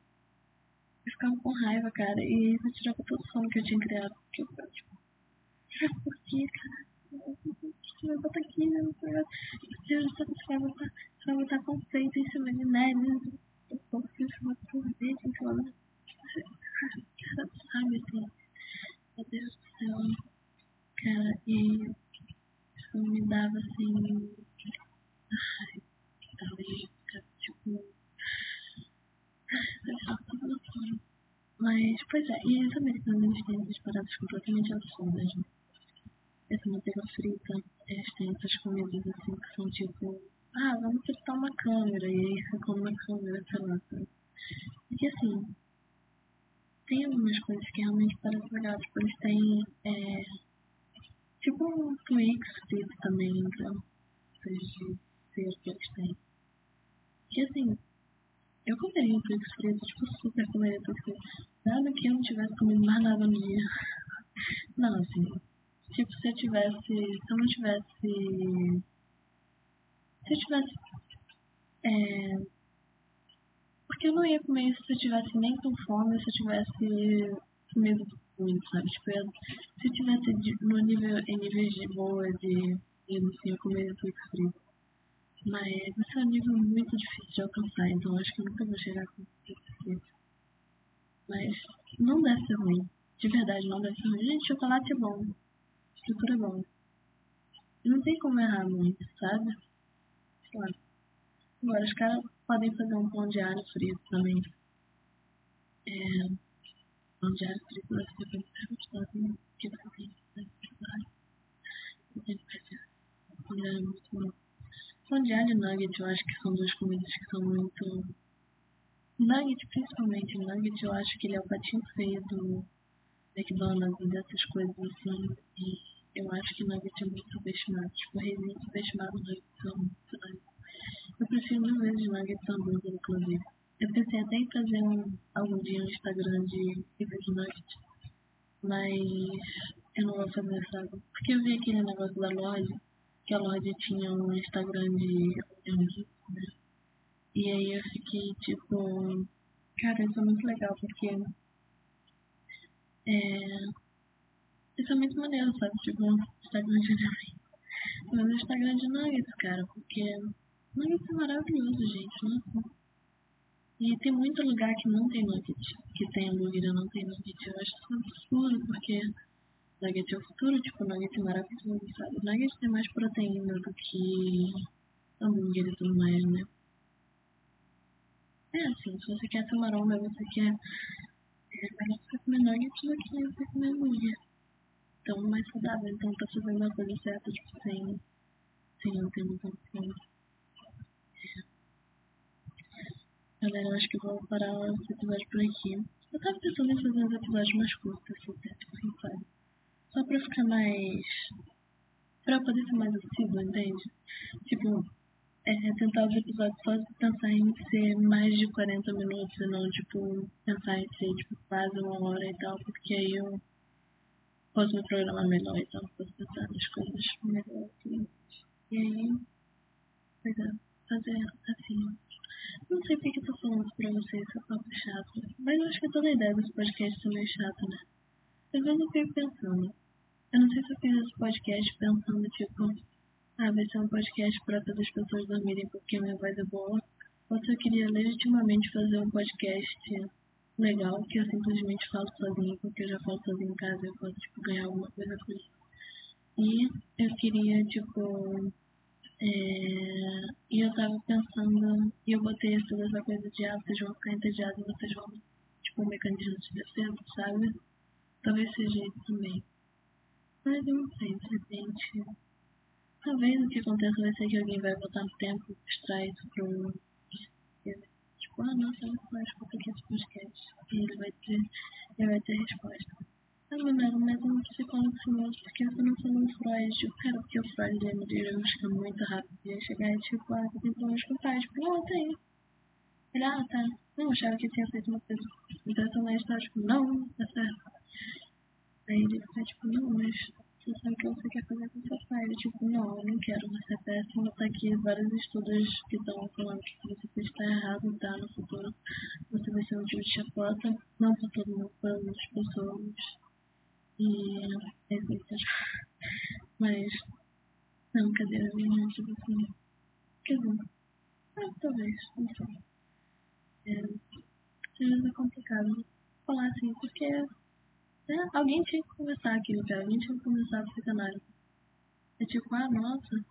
Eu ficava com raiva, cara, e isso tirava todo o sono que eu tinha criado. Porque eu ficava, tipo, por que, cara? Você vai aqui, né? Vai, você vai botar, você vai botar conceito em cima de nerd, eu posso chamar sorvete em cima da... Cara, sabe, assim meu Deus do céu. Cara, e isso me dava assim. Ai, talvez, tipo. Mas, pois é, e os americanos têm essas paradas completamente absurdas, né? Essa manteiga frita, eles têm essas comidas assim que são tipo. Ah, vamos fritar uma câmera, e aí você come uma câmera, sei lá. Porque assim, tem algumas coisas que realmente parecem legais. Tipo, eles têm. É, tipo um Twix frito também, então. Coisas de ser que eles têm. Que assim. Eu comeria um Twix frito, tipo, super comeria frito. Nada que eu não tivesse comido mais nada no dia. Não, assim. Tipo, se eu tivesse. Se eu não tivesse. Se eu tivesse. É, porque eu não ia comer isso se eu tivesse nem com fome, se eu tivesse comido muito, sabe? Tipo, eu, se eu tivesse de, no nível, em níveis de boa, de, de assim, eu comeria tudo frito. Mas esse é um nível muito difícil de alcançar, então acho que eu nunca vou chegar com frito. Mas não deve ser ruim. De verdade, não deve ser ruim. Gente, chocolate é bom. Estrutura é bom. Não tem como errar muito, sabe? Claro. Agora, os caras podem fazer um pão de alho frito também. É, pão de alho frito deve ser bem gostoso, né? Porque vai ter bom. Pão de alho e nugget eu acho que são duas comidas que são muito. Nugget, principalmente, nugget eu acho que ele é o patinho feio do McDonald's e dessas coisas assim. E eu acho que nugget é muito subestimado. Tipo, reizinho subestimado, nuggets são muito Eu prefiro mil vezes nuggets hambúrguer, inclusive. Eu pensei até em fazer um, algum dia um Instagram de review de nuggets, mas eu não vou fazer, sabe? Porque eu vi aquele negócio da loja, que a loja tinha um Instagram de hambúrguer, né? E aí eu fiquei tipo, cara, isso é muito legal, porque é, isso é muito maneiro, sabe? Tipo, Instagram de nuggets. Mas o Instagram de nuggets, cara, porque nuggets é maravilhoso, gente, nossa. E tem muito lugar que não tem nugget, que tem hambúrguer não tem nugget. Eu acho isso absurdo, porque nugget é o futuro, tipo, nugget é maravilhoso, sabe? Nugget tem mais proteína do que hambúrguer e tudo mais, né? É assim, se você quer ser maromba, você quer. É melhor você comer nuggets do que você comer hambúrguer. Então, mais saudável. Então, tá fazendo a coisa certa, tipo, sem. sem eu ter muita opção. Galera, eu acho que vou parar esse episódio por aqui. Eu tava pensando em fazer uns episódios mais curtos, assim, assim, sabe? Só pra ficar mais. pra eu poder ser mais assíduo, entende? Tipo, é, tentar os episódios só pensar em ser mais de 40 minutos e não, tipo, pensar em ser, tipo, quase uma hora e tal, porque aí eu posso me programar melhor e tal, posso pensar nas coisas melhor. Assim. E aí, pois é, fazer assim. Não sei porque eu tô falando isso pra vocês, se é papo chato, mas eu acho que toda a ideia desse podcast é meio chato, né? Às vezes eu fico pensando, eu não sei se eu fiz esse podcast pensando, tipo, ah, vai ser um podcast para todas as pessoas dormirem porque minha voz é boa. Ou se eu queria legitimamente fazer um podcast legal, que eu simplesmente falo sozinho, porque eu já falo sozinho em casa, eu posso, tipo, ganhar alguma coisa com isso. E eu queria, tipo. É... E eu tava pensando, e eu botei toda essa coisa de, ah, vocês vão ficar entediados vocês vão, tipo, um mecanismo de defesa, sabe? Talvez seja isso também. Mas eu não sei, de repente Talvez o que aconteça vai ser que alguém vai voltar no tempo e mostrar isso pro. Tipo, ah, nossa, olha só, escuta aqui esse podcast. E ele vai ter, ele vai ter resposta. Ah, Manela, mas eu não psicólogo famoso, porque você não falou Freud? Tipo, cara, porque o Freud lembra de diagnóstica muito rápido. E aí chegar e tipo, ah, você tem problemas com o pai. Tipo, não, tem. Ele, ah, tá. Não, achava que tinha feito uma coisa impressionante, tá? Tipo, não, tá certo. Aí ele fica tipo, não, mas você sabe o que você quer fazer com seu pai. Ele, tipo, não, eu não quero, você é péssimo. Tá aqui vários estudos que estão falando que você pode estar errado, tá? No futuro você vai ser um tipo de chapota, não pra todo mundo, para outras pessoas. E é isso. Mas, não, cadê a minha, tipo assim. Quer dizer, ah, talvez, não sei. É, às vezes é complicado falar assim, porque é, alguém tinha que conversar aquilo, cara. Alguém tinha que começar a psicanálise. É tipo, ah, nossa,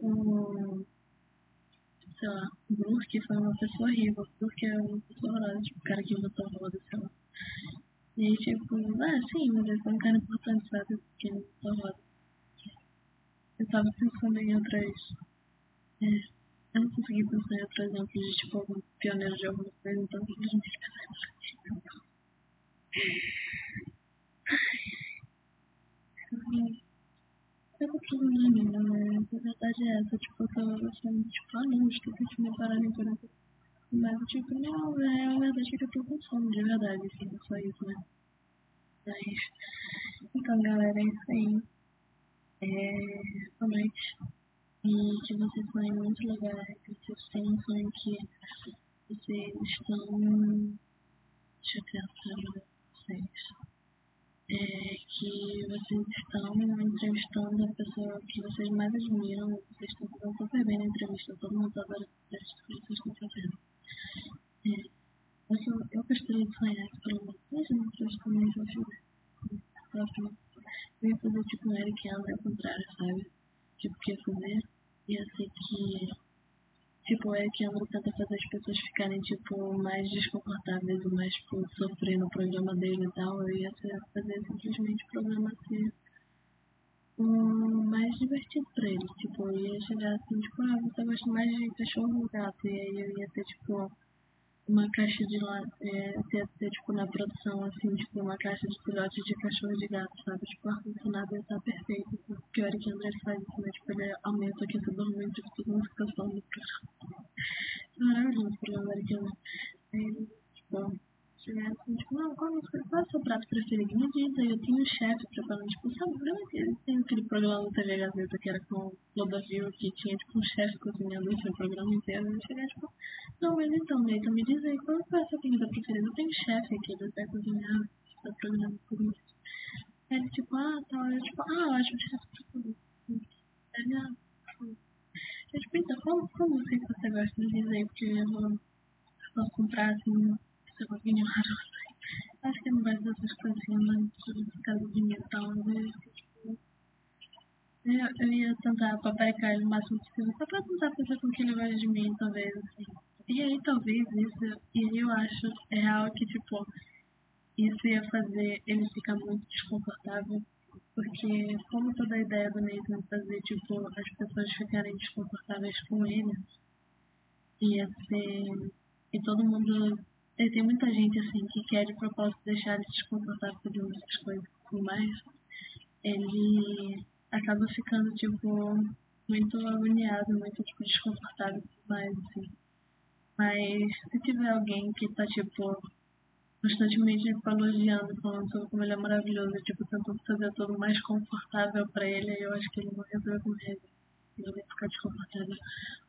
o. Sei lá, Burke foi uma pessoa horrível. Burke é uma pessoa horrorosa, tipo, o cara que inventou roda, sei lá. E aí, tipo, ah, sim, mas ele foi um cara importante, sabe? Porque ele inventou roda. Eu tava pensando em outras. É, eu não consegui pensar em outros exemplos de, tipo, algum pioneiro de alguma coisa, então [laughs] simplesmente em eu tô problema, né? A verdade é essa, tipo, eu tava achando, tipo, ah não, esqueci de me parar em por Mas, tipo, não, é a verdade é que eu tô com sono, de verdade, assim, só isso, né? Mas, então, galera, é isso aí. É, boa noite. E que vocês sonhem muito legais, que vocês sonho que vocês estão. Deixa eu pensar, vocês é, que vocês estão entrevistando a pessoa que vocês mais admiram, vocês estão fazendo super bem na entrevista, todo mundo adora o que vocês estão fazendo. É, eu, eu gostaria de sonhar que pelo menos três pessoas também já fiz. Eu ia fazer tipo um Eric Andre ao contrário, sabe? Tipo, que ia fazer? Ia ser que tipo, é que Andro tenta fazer as pessoas ficarem, tipo, mais desconfortáveis e mais, tipo, sofrer no programa dele e tal. Eu ia fazer simplesmente o programa ser um, mais divertido pra eles. Tipo, eu ia chegar assim, tipo, ah, você gosta mais de cachorro ou gato? E aí eu ia ter, tipo, uma caixa de lá, é, ter, ter, tipo, na produção, assim, tipo, uma caixa de filhotes de cachorro de gato, sabe? Tipo, o ar-condicionado ia estar perfeito. O pior é que o André faz isso, né? Tipo, ele aumenta o aquecedor muito, tipo, todo mundo fica no carro. Maravilhoso o programa americano. Aí, tipo, assim, tipo, não, qual, é o seu prato preferido? Me diz aí, eu tenho um chefe preparando, tipo, sabe, lembra que tem aquele programa do TV Gazeta que era com o Clodovil, que tinha, tipo, um chefe cozinhando o programa inteiro, eu chegar, tipo, não, mas então, Neito, me diz aí, qual é a sua comida preferida? Eu tenho um chefe aqui, ele vai cozinhar, está programando por isso. Aí ele, tipo, ah, tá, eu, tipo, ah, eu acho o chefe preferido. Ele, ah, eu, tipo, então, qual, qual música que você gosta? Me diz aí, porque eu vou, vou comprar, assim, opinião, não sei. Acho que não vai ser essas coisinhas, mas por causa de? Tipo, eu, ia tentar paparicar o máximo possível, só pra tentar fazer com que ele goste de mim, talvez, assim. E aí, talvez, isso, e eu acho real que, tipo, isso ia fazer ele ficar muito desconfortável, porque como toda a ideia do Nathan fazer, tipo, as pessoas ficarem desconfortáveis com ele, ia ser... E todo mundo e tem muita gente assim que quer de propósito deixar ele desconfortável por muitas coisas e mais. Ele acaba ficando, tipo, muito agoniado, muito tipo, desconfortável mais, assim. Mas se tiver alguém que tá, tipo, constantemente tipo, elogiando, falando sobre como ele é maravilhoso, tipo, tentando fazer tudo mais confortável pra ele, eu acho que ele não resolve com ele. Ele vai ficar desconfortável.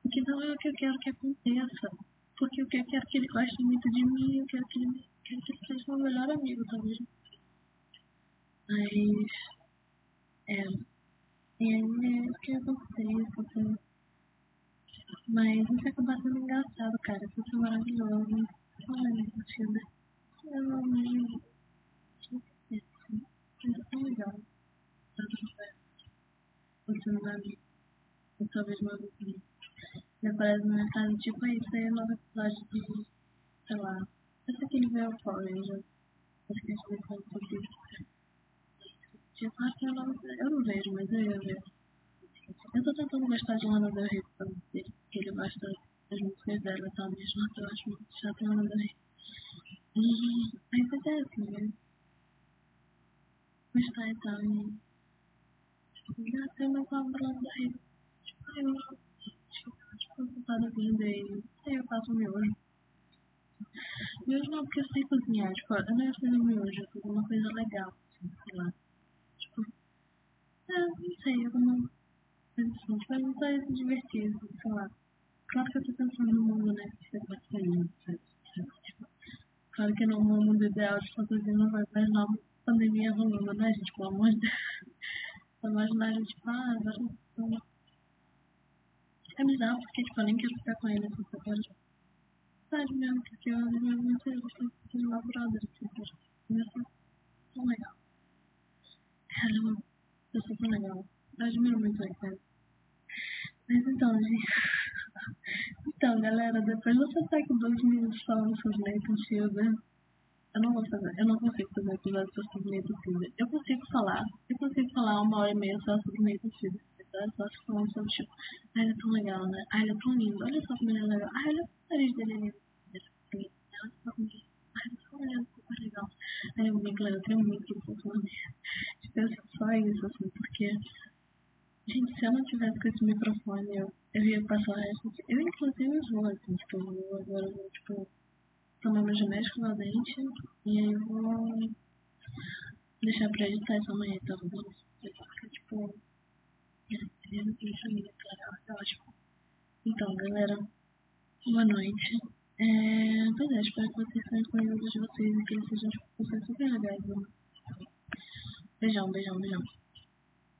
O que não é o que eu quero que aconteça porque eu quero que ele goste muito de mim, eu quero que ele, quero que ele seja meu melhor amigo, talvez. Mas. É. E aí é o que acontece, assim. Mas isso acaba sendo engraçado, cara. Isso é maravilhoso. Olha, mentira. Eu me. Isso é tão legal. Você não vai. Ou talvez não amigo me aparece na casa, tipo, isso aí é novo episódio de, sei lá, esse aqui ele veio Power Ranger. Acho que a gente vai falar sobre isso. Tipo, ah, que é o nome Eu não vejo, mas eu ia ver. Eu tô tentando gostar de Lana Del Rey porque ele gosta das músicas dela e tal, mesmo, eu acho muito chato Lana Del Rey. E aí é assim, né? Gostar e tal, e... Já tem mais uma Lana Del Rey. Tipo, eu ocupada vindo aí. Aí eu faço miojo. Miojo não, porque eu sei cozinhar. Tipo, eu não ia fazer miojo, eu fazer uma coisa legal, assim, sei lá. Tipo, é, não sei, alguma coisa assim. Tipo, eu só ia se divertir, assim, sei lá. Claro que eu tô pensando no mundo, né, que você vai sair, sabe? Tipo, claro que no mundo ideal de fantasia não vai mais não pandemia rolando, né, gente? Pelo amor de Deus. Imaginar a gente, ah, agora é bizarro porque, tipo, eu nem quero ficar com ele, assim, eu quero, tipo, mesmo, porque eu admiro muito ele, assim, de uma brother, assim. Ele é tão legal. Cara, é uma pessoa tão legal. Eu admiro muito ele, cara. Mas então, gente. então, galera, depois você tá com dois minutos falando sobre Nathan Fielder. Eu não vou fazer, eu não consigo fazer episódio sobre Nathan Fielder. Eu consigo falar, eu consigo falar uma hora e meia só sobre Nathan Fielder episódios só falando sobre, tipo, ah, ele é tão legal, né? Ah, ele é tão lindo, olha só como ele é legal. Ah, olha o nariz dele é lindo. Olha só como ele ah, ele é tão legal, super legal. Aí eu me eu tenho muito que falar Tipo, é só isso, assim, porque, gente, se eu não tivesse com esse microfone, eu, eu ia passar o resto. Eu, inclusive, vou, assim, tipo, eu agora, vou, tipo, tomar meu genético no dente, e aí eu vou deixar pra editar essa manhã, talvez. Porque, tipo, então, galera, boa noite. É, pois é, espero que vocês tenham conhecido de vocês e que eles sejam super legais. Beijão, beijão, beijão.